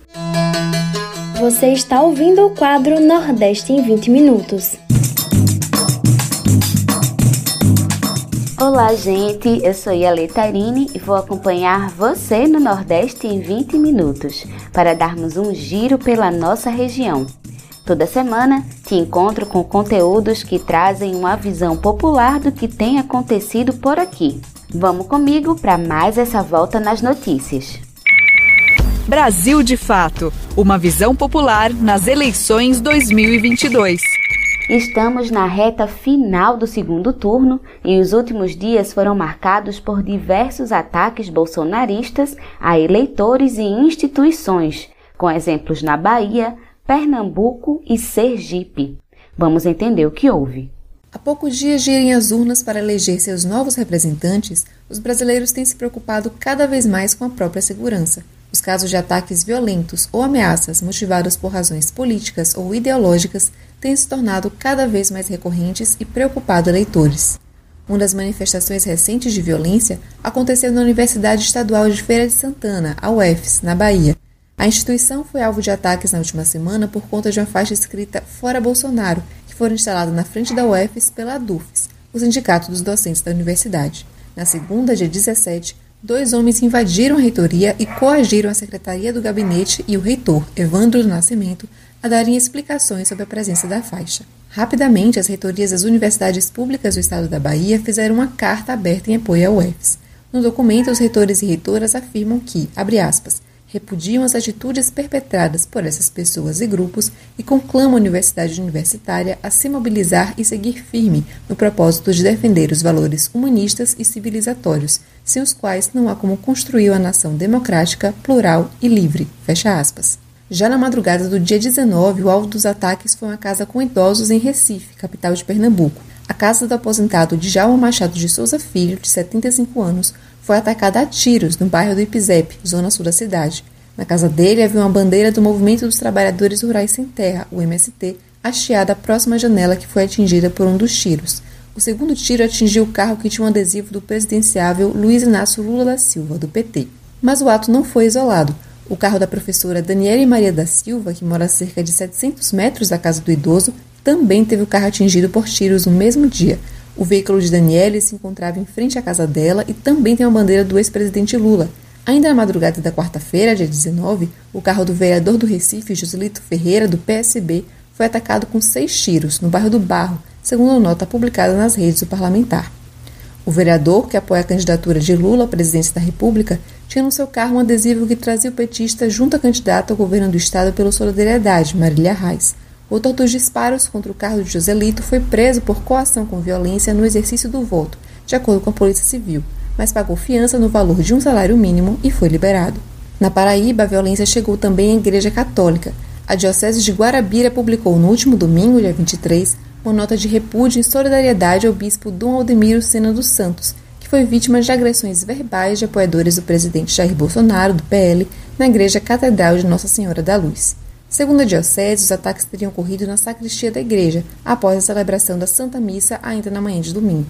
Speaker 12: Você está ouvindo o quadro Nordeste em 20 Minutos. Olá, gente. Eu sou Yale Tarine e vou acompanhar você no Nordeste em 20 minutos para darmos um giro pela nossa região. Toda semana te encontro com conteúdos que trazem uma visão popular do que tem acontecido por aqui. Vamos comigo para mais essa volta nas notícias.
Speaker 13: Brasil de Fato Uma visão popular nas eleições 2022.
Speaker 12: Estamos na reta final do segundo turno e os últimos dias foram marcados por diversos ataques bolsonaristas a eleitores e instituições, com exemplos na Bahia, Pernambuco e Sergipe. Vamos entender o que houve.
Speaker 10: Há poucos dias de irem às urnas para eleger seus novos representantes, os brasileiros têm se preocupado cada vez mais com a própria segurança. Os casos de ataques violentos ou ameaças motivados por razões políticas ou ideológicas têm se tornado cada vez mais recorrentes e preocupado eleitores. Uma das manifestações recentes de violência aconteceu na Universidade Estadual de Feira de Santana, a UFES, na Bahia. A instituição foi alvo de ataques na última semana por conta de uma faixa escrita Fora Bolsonaro, foram instaladas na frente da UFES pela DUFES, o Sindicato dos Docentes da Universidade. Na segunda, dia 17, dois homens invadiram a reitoria e coagiram a secretaria do gabinete e o reitor, Evandro do Nascimento, a darem explicações sobre a presença da faixa. Rapidamente, as reitorias das universidades públicas do estado da Bahia fizeram uma carta aberta em apoio ao UFES. No documento, os reitores e reitoras afirmam que, abre aspas, repudiam as atitudes perpetradas por essas pessoas e grupos e conclamam a universidade universitária a se mobilizar e seguir firme no propósito de defender os valores humanistas e civilizatórios, sem os quais não há como construir uma nação democrática, plural e livre. Fecha aspas. Já na madrugada do dia 19, o alvo dos ataques foi uma casa com idosos em Recife, capital de Pernambuco. A casa do aposentado Djalma Machado de Souza Filho, de 75 anos, foi atacada a tiros no bairro do Ipizep, zona sul da cidade. Na casa dele havia uma bandeira do Movimento dos Trabalhadores Rurais Sem Terra, o MST, hasteada próxima à janela que foi atingida por um dos tiros. O segundo tiro atingiu o carro que tinha um adesivo do presidenciável Luiz Inácio Lula da Silva, do PT. Mas o ato não foi isolado. O carro da professora Daniela Maria da Silva, que mora a cerca de 700 metros da casa do idoso, também teve o carro atingido por tiros no mesmo dia. O veículo de Daniele se encontrava em frente à casa dela e também tem a bandeira do ex-presidente Lula. Ainda na madrugada da quarta-feira, dia 19, o carro do vereador do Recife, Joselito Ferreira, do PSB, foi atacado com seis tiros no bairro do Barro, segundo nota publicada nas redes do parlamentar. O vereador, que apoia a candidatura de Lula à presidência da República, tinha no seu carro um adesivo que trazia o petista junto à candidata ao governo do estado pela solidariedade, Marília Reis. O autor dos disparos contra o carro de Joselito foi preso por coação com violência no exercício do voto, de acordo com a Polícia Civil, mas pagou fiança no valor de um salário mínimo e foi liberado. Na Paraíba, a violência chegou também à Igreja Católica. A Diocese de Guarabira publicou no último domingo, dia 23, uma nota de repúdio e solidariedade ao bispo Dom Aldemiro Sena dos Santos, foi vítima de agressões verbais de apoiadores do presidente Jair Bolsonaro, do PL, na Igreja Catedral de Nossa Senhora da Luz. Segundo a Diocese, os ataques teriam ocorrido na sacristia da igreja, após a celebração da Santa Missa ainda na manhã de domingo.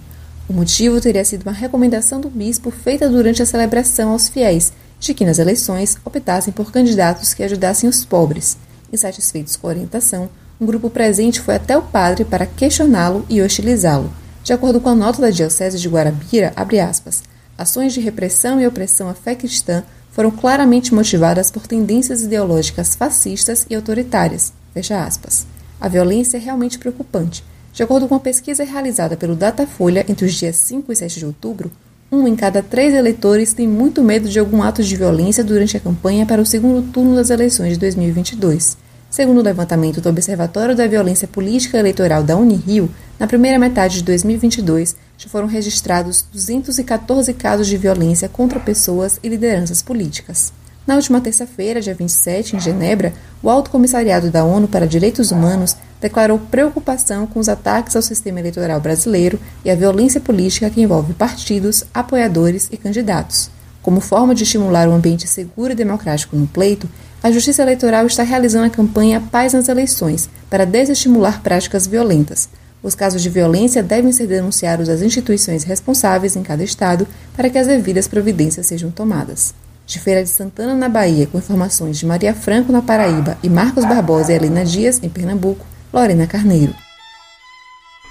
Speaker 10: O motivo teria sido uma recomendação do bispo feita durante a celebração aos fiéis, de que nas eleições optassem por candidatos que ajudassem os pobres. Insatisfeitos com a orientação, um grupo presente foi até o padre para questioná-lo e hostilizá-lo. De acordo com a nota da Diocese de Guarabira, aspas, ações de repressão e opressão à fé cristã foram claramente motivadas por tendências ideológicas fascistas e autoritárias. Fecha aspas. A violência é realmente preocupante. De acordo com uma pesquisa realizada pelo Datafolha entre os dias 5 e 7 de outubro, um em cada três eleitores tem muito medo de algum ato de violência durante a campanha para o segundo turno das eleições de 2022. Segundo o levantamento do Observatório da Violência Política Eleitoral da Unirio, na primeira metade de 2022 já foram registrados 214 casos de violência contra pessoas e lideranças políticas. Na última terça-feira, dia 27, em Genebra, o Alto Comissariado da ONU para Direitos Humanos declarou preocupação com os ataques ao sistema eleitoral brasileiro e a violência política que envolve partidos, apoiadores e candidatos. Como forma de estimular um ambiente seguro e democrático no pleito, a Justiça Eleitoral está realizando a campanha Paz nas Eleições para desestimular práticas violentas. Os casos de violência devem ser denunciados às instituições responsáveis em cada estado para que as devidas providências sejam tomadas. De Feira de Santana, na Bahia, com informações de Maria Franco, na Paraíba, e Marcos Barbosa e Helena Dias, em Pernambuco, Lorena Carneiro.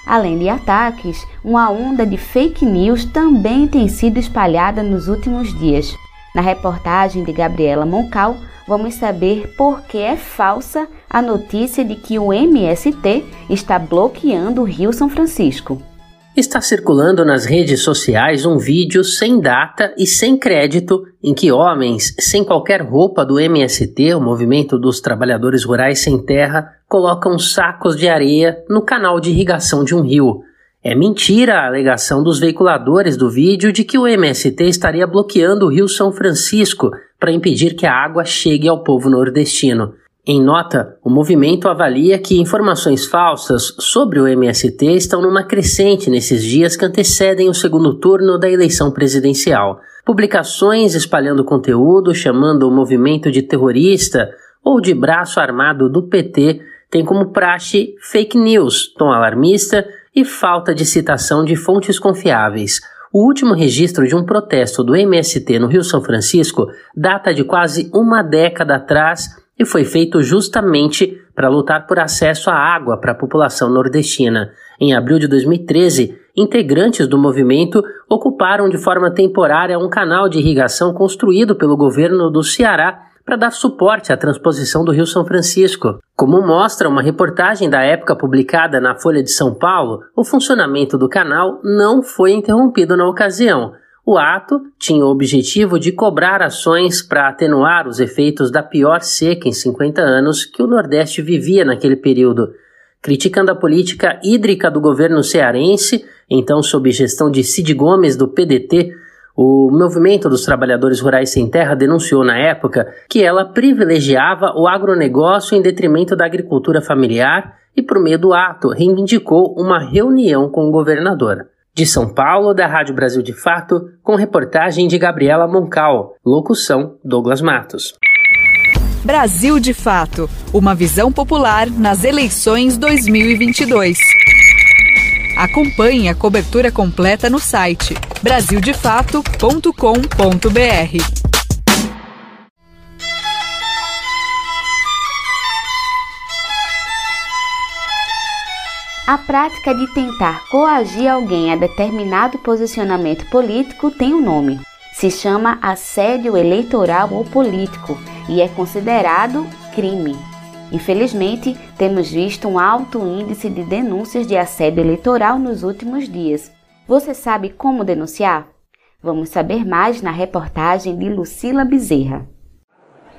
Speaker 12: Além de ataques, uma onda de fake news também tem sido espalhada nos últimos dias. Na reportagem de Gabriela Moncal, vamos saber por que é falsa a notícia de que o MST está bloqueando o Rio São Francisco.
Speaker 14: Está circulando nas redes sociais um vídeo sem data e sem crédito em que homens sem qualquer roupa do MST, o Movimento dos Trabalhadores Rurais Sem Terra, colocam sacos de areia no canal de irrigação de um rio. É mentira a alegação dos veiculadores do vídeo de que o MST estaria bloqueando o Rio São Francisco para impedir que a água chegue ao povo nordestino. Em nota, o movimento avalia que informações falsas sobre o MST estão numa crescente nesses dias que antecedem o segundo turno da eleição presidencial. Publicações espalhando conteúdo, chamando o movimento de terrorista ou de braço armado do PT têm como praxe fake news, tom alarmista e falta de citação de fontes confiáveis. O último registro de um protesto do MST no Rio São Francisco data de quase uma década atrás e foi feito justamente para lutar por acesso à água para a população nordestina. Em abril de 2013, integrantes do movimento ocuparam de forma temporária um canal de irrigação construído pelo governo do Ceará para dar suporte à transposição do Rio São Francisco. Como mostra uma reportagem da época publicada na Folha de São Paulo, o funcionamento do canal não foi interrompido na ocasião. O ato tinha o objetivo de cobrar ações para atenuar os efeitos da pior seca em 50 anos que o Nordeste vivia naquele período. Criticando a política hídrica do governo cearense, então sob gestão de Cid Gomes do PDT, o Movimento dos Trabalhadores Rurais Sem Terra denunciou na época que ela privilegiava o agronegócio em detrimento da agricultura familiar e, por meio do ato, reivindicou uma reunião com o governador. De São Paulo, da Rádio Brasil de Fato, com reportagem de Gabriela Moncal. Locução: Douglas Matos.
Speaker 13: Brasil de Fato Uma visão popular nas eleições 2022. Acompanhe a cobertura completa no site brasildefato.com.br.
Speaker 12: A prática de tentar coagir alguém a determinado posicionamento político tem um nome. Se chama assédio eleitoral ou político e é considerado crime. Infelizmente, temos visto um alto índice de denúncias de assédio eleitoral nos últimos dias. Você sabe como denunciar? Vamos saber mais na reportagem de Lucila Bezerra.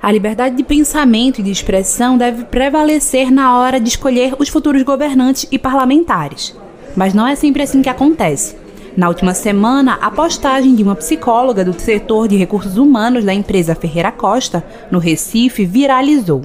Speaker 15: A liberdade de pensamento e de expressão deve prevalecer na hora de escolher os futuros governantes e parlamentares. Mas não é sempre assim que acontece. Na última semana, a postagem de uma psicóloga do setor de recursos humanos da empresa Ferreira Costa, no Recife, viralizou.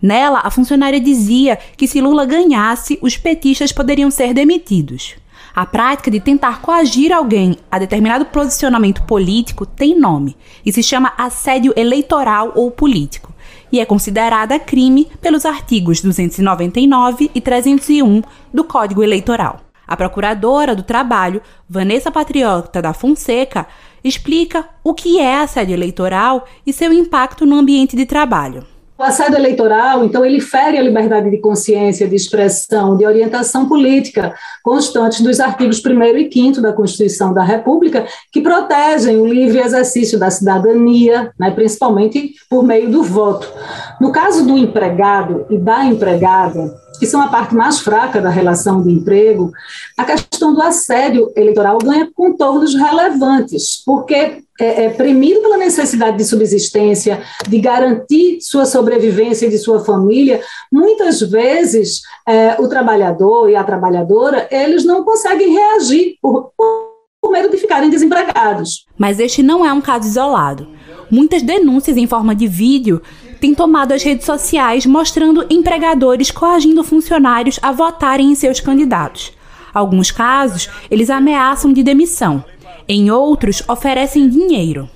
Speaker 15: Nela, a funcionária dizia que se Lula ganhasse, os petistas poderiam ser demitidos. A prática de tentar coagir alguém a determinado posicionamento político tem nome e se chama assédio eleitoral ou político e é considerada crime pelos artigos 299 e 301 do Código Eleitoral. A procuradora do Trabalho, Vanessa Patriota da Fonseca, explica o que é assédio eleitoral e seu impacto no ambiente de trabalho.
Speaker 16: O assédio eleitoral, então, ele fere a liberdade de consciência, de expressão, de orientação política, constantes dos artigos 1 e 5 da Constituição da República, que protegem o livre exercício da cidadania, né, principalmente por meio do voto. No caso do empregado e da empregada, que são a parte mais fraca da relação de emprego, a questão do assédio eleitoral ganha contornos relevantes, porque é, é premido pela necessidade de subsistência, de garantir sua sobrevivência e de sua família, muitas vezes é, o trabalhador e a trabalhadora, eles não conseguem reagir por, por medo de ficarem desempregados.
Speaker 15: Mas este não é um caso isolado. Muitas denúncias em forma de vídeo tem tomado as redes sociais mostrando empregadores coagindo funcionários a votarem em seus candidatos. Alguns casos, eles ameaçam de demissão. Em outros, oferecem dinheiro.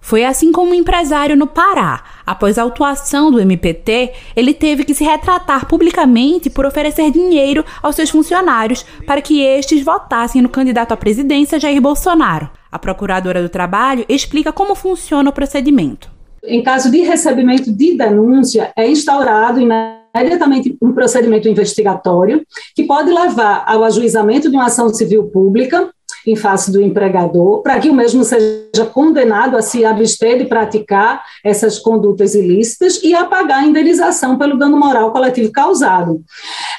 Speaker 15: Foi assim como um empresário no Pará. Após a autuação do MPT, ele teve que se retratar publicamente por oferecer dinheiro aos seus funcionários para que estes votassem no candidato à presidência Jair Bolsonaro. A procuradora do trabalho explica como funciona o procedimento.
Speaker 16: Em caso de recebimento de denúncia, é instaurado imediatamente um procedimento investigatório que pode levar ao ajuizamento de uma ação civil pública em face do empregador, para que o mesmo seja condenado a se abster de praticar essas condutas ilícitas e a pagar a indenização pelo dano moral coletivo causado.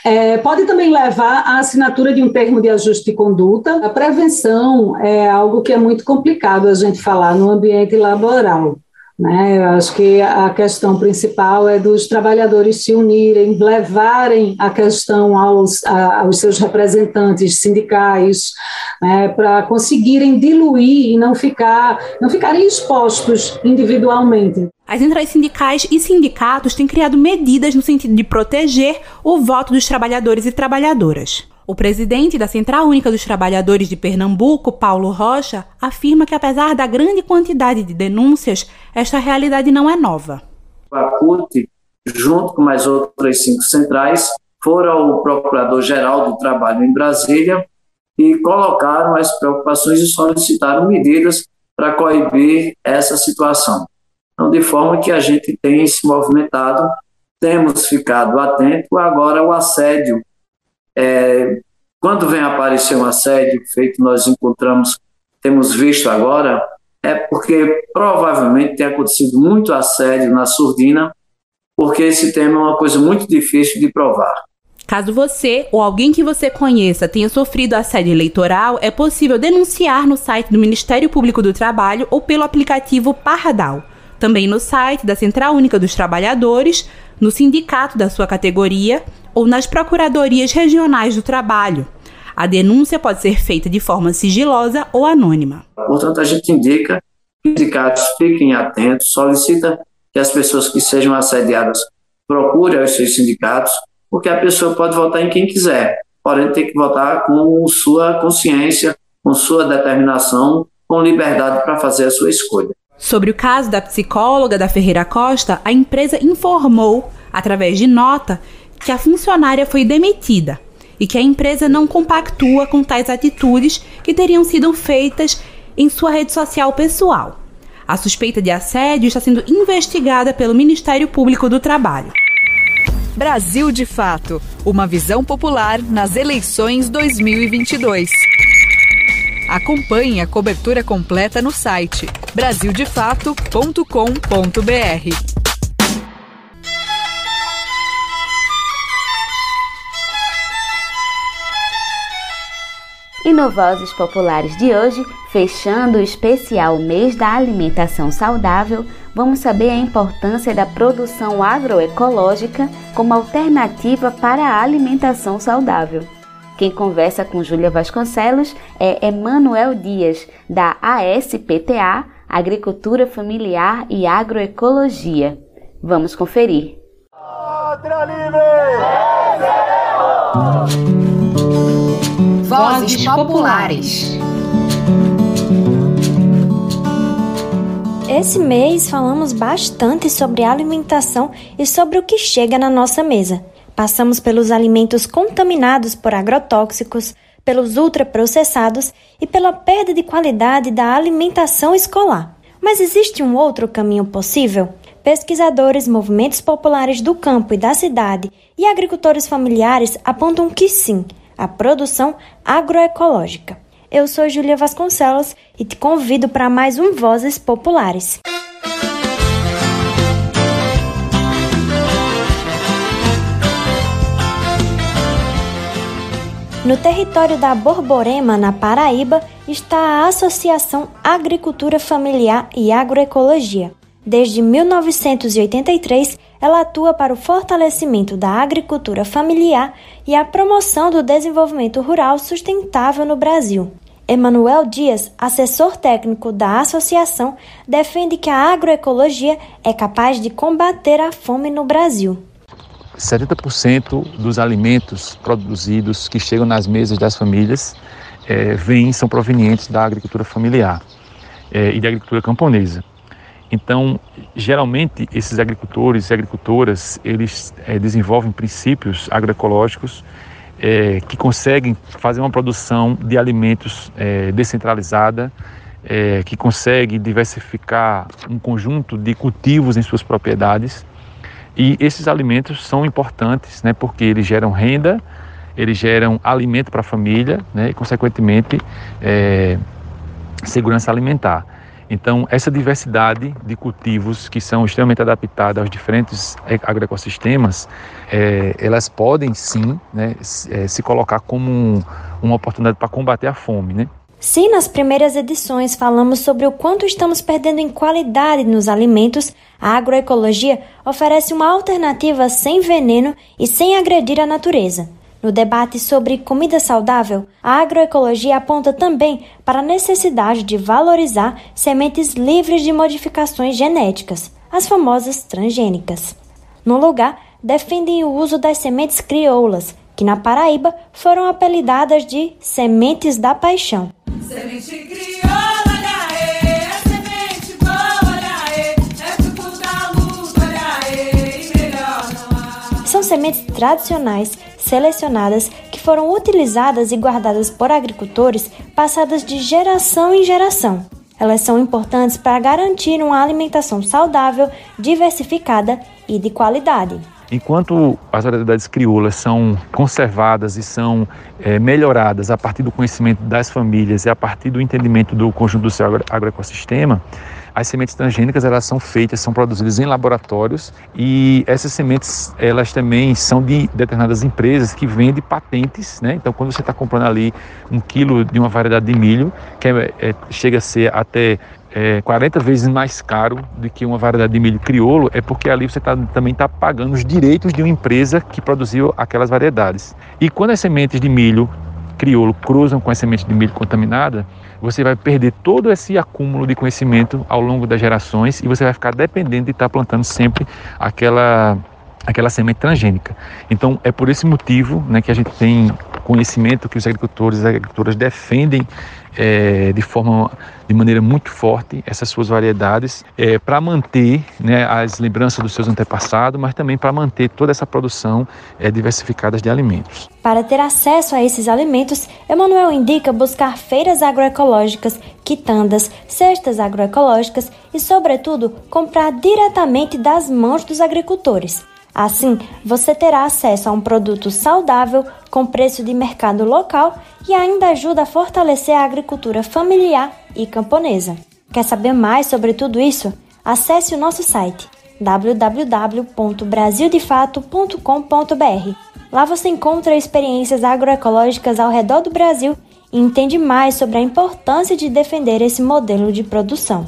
Speaker 16: É, pode também levar à assinatura de um termo de ajuste de conduta. A prevenção é algo que é muito complicado a gente falar no ambiente laboral. Né? Eu acho que a questão principal é dos trabalhadores se unirem, levarem a questão aos, a, aos seus representantes sindicais, né? para conseguirem diluir e não, ficar, não ficarem expostos individualmente.
Speaker 15: As centrais sindicais e sindicatos têm criado medidas no sentido de proteger o voto dos trabalhadores e trabalhadoras. O presidente da Central Única dos Trabalhadores de Pernambuco, Paulo Rocha, afirma que apesar da grande quantidade de denúncias, esta realidade não é nova.
Speaker 17: A CUT, junto com mais outras cinco centrais, foram ao Procurador-Geral do Trabalho em Brasília e colocaram as preocupações e solicitaram medidas para coibir essa situação. Então, de forma que a gente tem se movimentado, temos ficado atento. Agora, o assédio, é, quando vem aparecer um assédio, feito nós encontramos, temos visto agora, é porque provavelmente tem acontecido muito assédio na surdina, porque esse tema é uma coisa muito difícil de provar.
Speaker 15: Caso você ou alguém que você conheça tenha sofrido assédio eleitoral, é possível denunciar no site do Ministério Público do Trabalho ou pelo aplicativo Parradal. Também no site da Central Única dos Trabalhadores, no sindicato da sua categoria ou nas procuradorias regionais do trabalho. A denúncia pode ser feita de forma sigilosa ou anônima.
Speaker 17: Portanto, a gente indica que os sindicatos fiquem atentos, solicita que as pessoas que sejam assediadas procurem os seus sindicatos porque a pessoa pode votar em quem quiser, porém tem que votar com sua consciência, com sua determinação, com liberdade para fazer a sua escolha.
Speaker 15: Sobre o caso da psicóloga da Ferreira Costa, a empresa informou, através de nota, que a funcionária foi demitida e que a empresa não compactua com tais atitudes que teriam sido feitas em sua rede social pessoal. A suspeita de assédio está sendo investigada pelo Ministério Público do Trabalho.
Speaker 13: Brasil de Fato Uma visão popular nas eleições 2022. Acompanhe a cobertura completa no site brasildefato.com.br.
Speaker 12: No Vozes Populares de hoje, fechando o especial Mês da Alimentação Saudável, vamos saber a importância da produção agroecológica como alternativa para a alimentação saudável. Quem conversa com Júlia Vasconcelos é Emanuel Dias, da ASPTA, Agricultura Familiar e Agroecologia. Vamos conferir.
Speaker 13: Vozes Populares.
Speaker 18: Esse mês falamos bastante sobre alimentação e sobre o que chega na nossa mesa. Passamos pelos alimentos contaminados por agrotóxicos, pelos ultraprocessados e pela perda de qualidade da alimentação escolar. Mas existe um outro caminho possível? Pesquisadores, movimentos populares do campo e da cidade e agricultores familiares apontam que sim, a produção agroecológica. Eu sou Julia Vasconcelos e te convido para mais um Vozes Populares. No território da Borborema, na Paraíba, está a Associação Agricultura Familiar e Agroecologia. Desde 1983, ela atua para o fortalecimento da agricultura familiar e a promoção do desenvolvimento rural sustentável no Brasil. Emanuel Dias, assessor técnico da associação, defende que a agroecologia é capaz de combater a fome no Brasil.
Speaker 19: 70% dos alimentos produzidos que chegam nas mesas das famílias é, vêm, são provenientes da agricultura familiar é, e da agricultura camponesa. Então, geralmente, esses agricultores e agricultoras, eles é, desenvolvem princípios agroecológicos é, que conseguem fazer uma produção de alimentos é, descentralizada, que consegue diversificar um conjunto de cultivos em suas propriedades. E esses alimentos são importantes, né, porque eles geram renda, eles geram alimento para a família, né, e, consequentemente, segurança alimentar. Então, essa diversidade de cultivos que são extremamente adaptadas aos diferentes agroecossistemas, é, elas podem sim né, é, se colocar como um, uma oportunidade para combater a fome. Né?
Speaker 18: Se nas primeiras edições falamos sobre o quanto estamos perdendo em qualidade nos alimentos, a agroecologia oferece uma alternativa sem veneno e sem agredir a natureza. No debate sobre comida saudável, a agroecologia aponta também para a necessidade de valorizar sementes livres de modificações genéticas, as famosas transgênicas. No lugar, defendem o uso das sementes crioulas, que na Paraíba foram apelidadas de sementes da paixão. Semente São sementes tradicionais selecionadas que foram utilizadas e guardadas por agricultores passadas de geração em geração. Elas são importantes para garantir uma alimentação saudável, diversificada e de qualidade.
Speaker 19: Enquanto as variedades crioulas são conservadas e são é, melhoradas a partir do conhecimento das famílias e a partir do entendimento do conjunto do seu agroecossistema, as sementes transgênicas elas são feitas, são produzidas em laboratórios e essas sementes elas também são de determinadas empresas que vendem patentes, né? Então quando você está comprando ali um quilo de uma variedade de milho que é, é, chega a ser até é, 40 vezes mais caro do que uma variedade de milho crioulo, é porque ali você tá, também está pagando os direitos de uma empresa que produziu aquelas variedades. E quando as sementes de milho crioulo cruzam com as sementes de milho contaminada, você vai perder todo esse acúmulo de conhecimento ao longo das gerações e você vai ficar dependente de estar plantando sempre aquela aquela semente transgênica. Então é por esse motivo né, que a gente tem conhecimento que os agricultores e as agricultoras defendem é, de forma de maneira muito forte essas suas variedades é, para manter né, as lembranças dos seus antepassados, mas também para manter toda essa produção é, diversificada de alimentos.
Speaker 18: Para ter acesso a esses alimentos, Emanuel indica buscar feiras agroecológicas, quitandas, cestas agroecológicas e, sobretudo, comprar diretamente das mãos dos agricultores. Assim, você terá acesso a um produto saudável com preço de mercado local e ainda ajuda a fortalecer a agricultura familiar e camponesa. Quer saber mais sobre tudo isso? Acesse o nosso site www.brasildefato.com.br. Lá você encontra experiências agroecológicas ao redor do Brasil e entende mais sobre a importância de defender esse modelo de produção.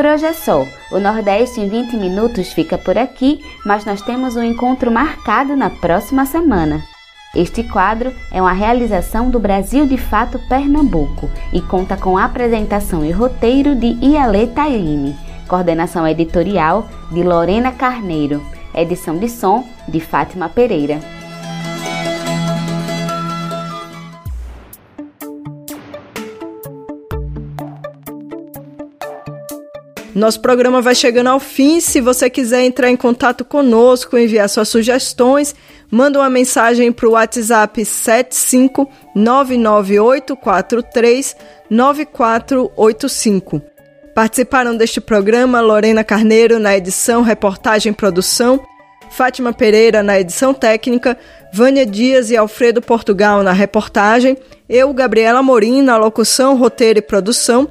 Speaker 12: Por hoje é só. O Nordeste em 20 minutos fica por aqui, mas nós temos um encontro marcado na próxima semana. Este quadro é uma realização do Brasil de Fato Pernambuco e conta com apresentação e roteiro de Iale Tairine, coordenação editorial de Lorena Carneiro, edição de som de Fátima Pereira.
Speaker 1: Nosso programa vai chegando ao fim. Se você quiser entrar em contato conosco, enviar suas sugestões, manda uma mensagem para o WhatsApp 75998439485. Participaram deste programa Lorena Carneiro na edição, reportagem e produção, Fátima Pereira na edição técnica, Vânia Dias e Alfredo Portugal na reportagem, eu, Gabriela Morim, na locução, roteiro e produção